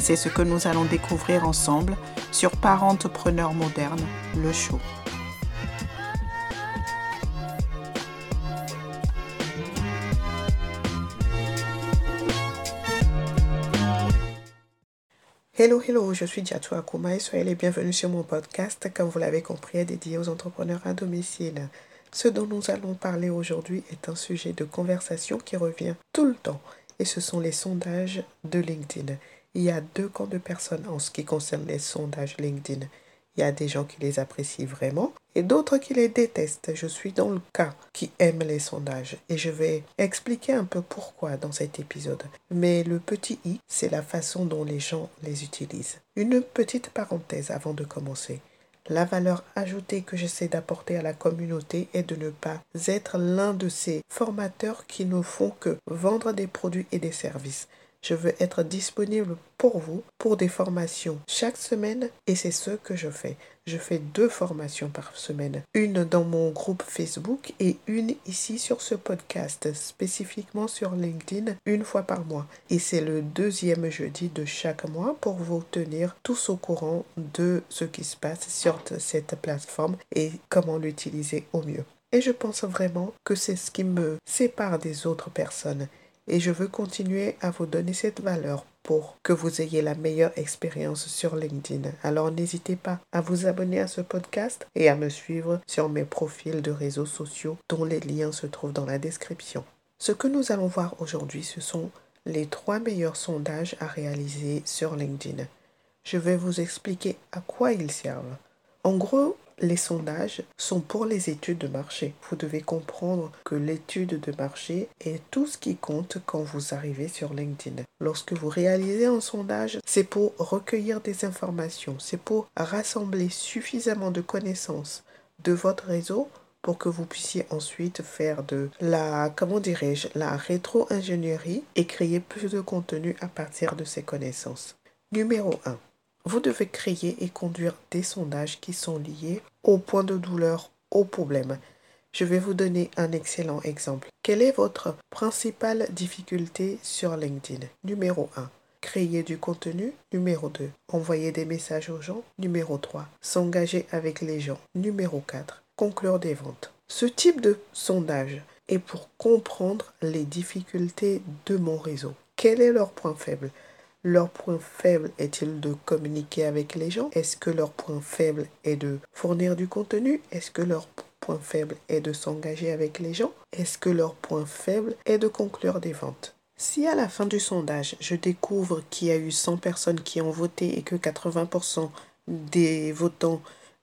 C'est ce que nous allons découvrir ensemble sur Parentepreneur moderne, le show. Hello, hello, je suis Diatou Akuma et soyez les bienvenus sur mon podcast, comme vous l'avez compris, dédié aux entrepreneurs à domicile. Ce dont nous allons parler aujourd'hui est un sujet de conversation qui revient tout le temps et ce sont les sondages de LinkedIn. Il y a deux camps de personnes en ce qui concerne les sondages LinkedIn. Il y a des gens qui les apprécient vraiment et d'autres qui les détestent. Je suis dans le cas qui aime les sondages et je vais expliquer un peu pourquoi dans cet épisode. Mais le petit i, c'est la façon dont les gens les utilisent. Une petite parenthèse avant de commencer. La valeur ajoutée que j'essaie d'apporter à la communauté est de ne pas être l'un de ces formateurs qui ne font que vendre des produits et des services. Je veux être disponible pour vous pour des formations chaque semaine et c'est ce que je fais. Je fais deux formations par semaine. Une dans mon groupe Facebook et une ici sur ce podcast, spécifiquement sur LinkedIn, une fois par mois. Et c'est le deuxième jeudi de chaque mois pour vous tenir tous au courant de ce qui se passe sur cette plateforme et comment l'utiliser au mieux. Et je pense vraiment que c'est ce qui me sépare des autres personnes et je veux continuer à vous donner cette valeur pour que vous ayez la meilleure expérience sur LinkedIn. Alors n'hésitez pas à vous abonner à ce podcast et à me suivre sur mes profils de réseaux sociaux dont les liens se trouvent dans la description. Ce que nous allons voir aujourd'hui, ce sont les trois meilleurs sondages à réaliser sur LinkedIn. Je vais vous expliquer à quoi ils servent. En gros, les sondages sont pour les études de marché. Vous devez comprendre que l'étude de marché est tout ce qui compte quand vous arrivez sur LinkedIn. Lorsque vous réalisez un sondage, c'est pour recueillir des informations, c'est pour rassembler suffisamment de connaissances de votre réseau pour que vous puissiez ensuite faire de la, comment dirais-je, la rétro-ingénierie et créer plus de contenu à partir de ces connaissances. Numéro 1. Vous devez créer et conduire des sondages qui sont liés au point de douleur, au problème. Je vais vous donner un excellent exemple. Quelle est votre principale difficulté sur LinkedIn? Numéro 1. Créer du contenu. Numéro 2. Envoyer des messages aux gens. Numéro 3. S'engager avec les gens. Numéro 4. Conclure des ventes. Ce type de sondage est pour comprendre les difficultés de mon réseau. Quel est leur point faible? Leur point faible est-il de communiquer avec les gens? Est-ce que leur point faible est de fournir du contenu? Est-ce que leur point faible est de s'engager avec les gens? Est-ce que leur point faible est de conclure des ventes? Si à la fin du sondage, je découvre qu'il y a eu 100 personnes qui ont voté et que 80% des votants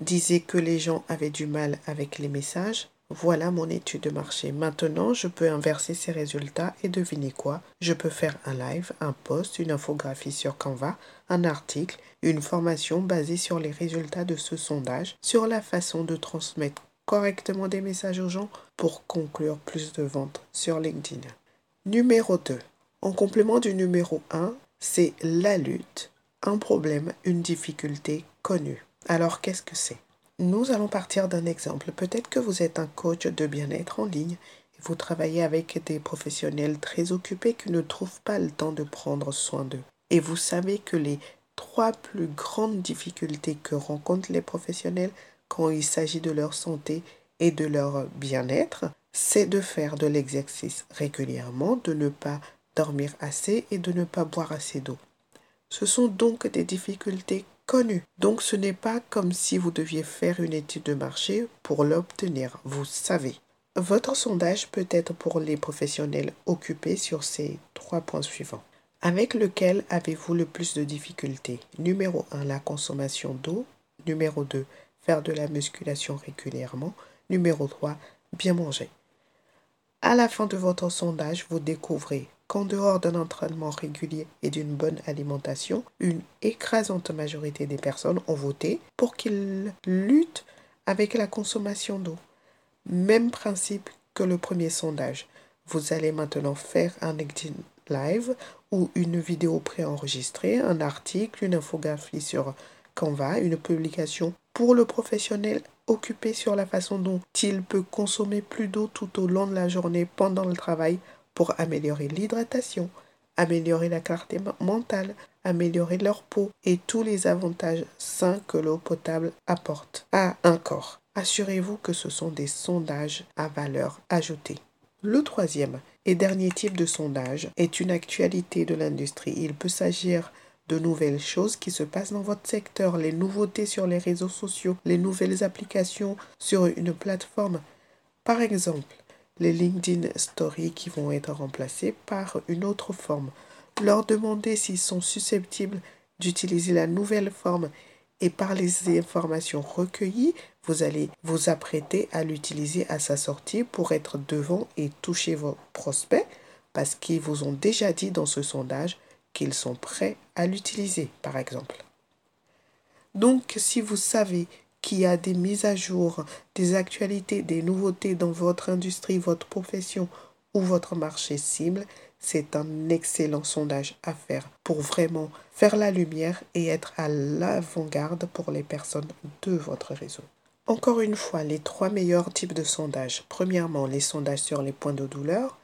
disaient que les gens avaient du mal avec les messages, voilà mon étude de marché. Maintenant, je peux inverser ces résultats et devinez quoi? Je peux faire un live, un post, une infographie sur Canva, un article, une formation basée sur les résultats de ce sondage, sur la façon de transmettre correctement des messages aux gens pour conclure plus de ventes sur LinkedIn. Numéro 2. En complément du numéro 1, c'est la lutte, un problème, une difficulté connue. Alors qu'est-ce que c'est? Nous allons partir d'un exemple. Peut-être que vous êtes un coach de bien-être en ligne et vous travaillez avec des professionnels très occupés qui ne trouvent pas le temps de prendre soin d'eux. Et vous savez que les trois plus grandes difficultés que rencontrent les professionnels quand il s'agit de leur santé et de leur bien-être, c'est de faire de l'exercice régulièrement, de ne pas dormir assez et de ne pas boire assez d'eau. Ce sont donc des difficultés donc ce n'est pas comme si vous deviez faire une étude de marché pour l'obtenir, vous savez. Votre sondage peut être pour les professionnels occupés sur ces trois points suivants. Avec lequel avez-vous le plus de difficultés? Numéro 1, la consommation d'eau. Numéro 2, faire de la musculation régulièrement. Numéro 3, bien manger. À la fin de votre sondage, vous découvrez qu'en dehors d'un entraînement régulier et d'une bonne alimentation, une écrasante majorité des personnes ont voté pour qu'ils luttent avec la consommation d'eau. Même principe que le premier sondage. Vous allez maintenant faire un LinkedIn Live ou une vidéo préenregistrée, un article, une infographie sur Canva, une publication pour le professionnel occupé sur la façon dont il peut consommer plus d'eau tout au long de la journée pendant le travail pour améliorer l'hydratation, améliorer la clarté mentale, améliorer leur peau et tous les avantages sains que l'eau potable apporte à un corps. Assurez-vous que ce sont des sondages à valeur ajoutée. Le troisième et dernier type de sondage est une actualité de l'industrie. Il peut s'agir de nouvelles choses qui se passent dans votre secteur, les nouveautés sur les réseaux sociaux, les nouvelles applications sur une plateforme. Par exemple, les LinkedIn Stories qui vont être remplacées par une autre forme. Leur demander s'ils sont susceptibles d'utiliser la nouvelle forme et par les informations recueillies, vous allez vous apprêter à l'utiliser à sa sortie pour être devant et toucher vos prospects parce qu'ils vous ont déjà dit dans ce sondage qu'ils sont prêts à l'utiliser, par exemple. Donc, si vous savez qu'il y a des mises à jour, des actualités, des nouveautés dans votre industrie, votre profession ou votre marché cible, c'est un excellent sondage à faire pour vraiment faire la lumière et être à l'avant-garde pour les personnes de votre réseau. Encore une fois, les trois meilleurs types de sondages. Premièrement, les sondages sur les points de douleur.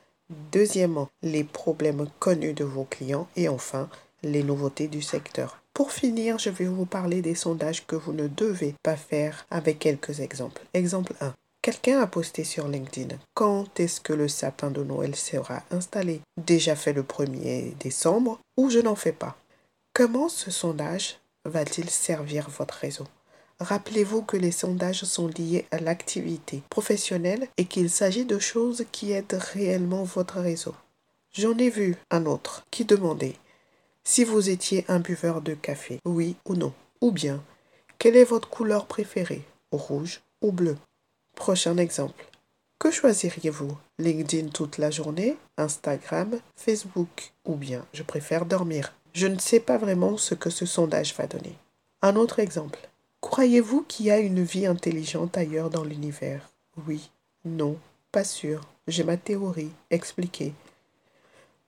Deuxièmement, les problèmes connus de vos clients. Et enfin, les nouveautés du secteur. Pour finir, je vais vous parler des sondages que vous ne devez pas faire avec quelques exemples. Exemple 1. Quelqu'un a posté sur LinkedIn quand est-ce que le sapin de Noël sera installé? Déjà fait le 1er décembre ou je n'en fais pas? Comment ce sondage va-t-il servir votre réseau? Rappelez-vous que les sondages sont liés à l'activité professionnelle et qu'il s'agit de choses qui aident réellement votre réseau. J'en ai vu un autre qui demandait si vous étiez un buveur de café, oui ou non, ou bien quelle est votre couleur préférée, rouge ou bleu? Prochain exemple. Que choisiriez-vous? LinkedIn toute la journée, Instagram, Facebook ou bien je préfère dormir? Je ne sais pas vraiment ce que ce sondage va donner. Un autre exemple. Croyez-vous qu'il y a une vie intelligente ailleurs dans l'univers? Oui, non, pas sûr. J'ai ma théorie. Expliquez.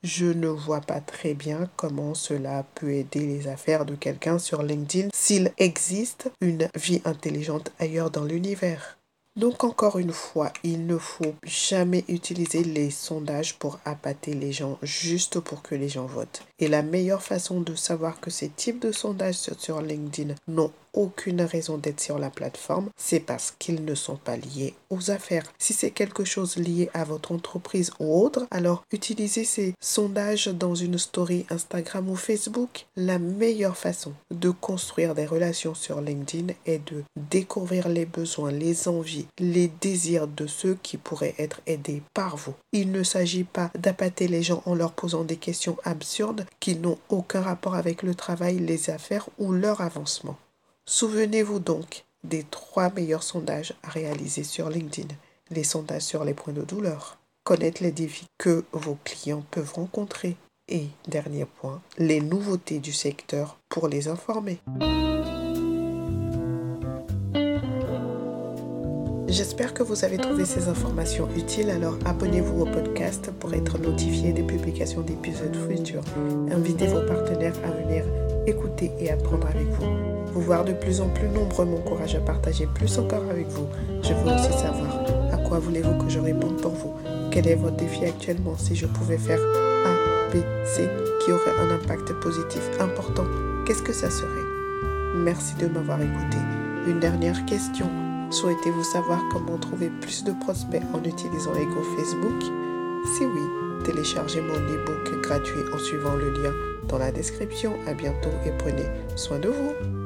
Je ne vois pas très bien comment cela peut aider les affaires de quelqu'un sur LinkedIn s'il existe une vie intelligente ailleurs dans l'univers. Donc encore une fois, il ne faut jamais utiliser les sondages pour appâter les gens juste pour que les gens votent. Et la meilleure façon de savoir que ces types de sondages sur LinkedIn n'ont aucune raison d'être sur la plateforme, c'est parce qu'ils ne sont pas liés aux affaires. Si c'est quelque chose lié à votre entreprise ou autre, alors utilisez ces sondages dans une story Instagram ou Facebook. La meilleure façon de construire des relations sur LinkedIn est de découvrir les besoins, les envies, les désirs de ceux qui pourraient être aidés par vous. Il ne s'agit pas d'appâter les gens en leur posant des questions absurdes qui n'ont aucun rapport avec le travail, les affaires ou leur avancement. Souvenez-vous donc des trois meilleurs sondages à réaliser sur LinkedIn. Les sondages sur les points de douleur, connaître les défis que vos clients peuvent rencontrer et, dernier point, les nouveautés du secteur pour les informer. J'espère que vous avez trouvé ces informations utiles, alors abonnez-vous au podcast pour être notifié des publications d'épisodes futurs. Invitez vos partenaires à venir écouter et apprendre avec vous. Vous voir de plus en plus nombreux m'encourage à partager plus encore avec vous. Je veux aussi savoir à quoi voulez-vous que je réponde pour vous Quel est votre défi actuellement Si je pouvais faire A, B, C qui aurait un impact positif important, qu'est-ce que ça serait? Merci de m'avoir écouté. Une dernière question. Souhaitez-vous savoir comment trouver plus de prospects en utilisant groupes Facebook? Si oui, téléchargez mon e-book gratuit en suivant le lien dans la description. À bientôt et prenez soin de vous.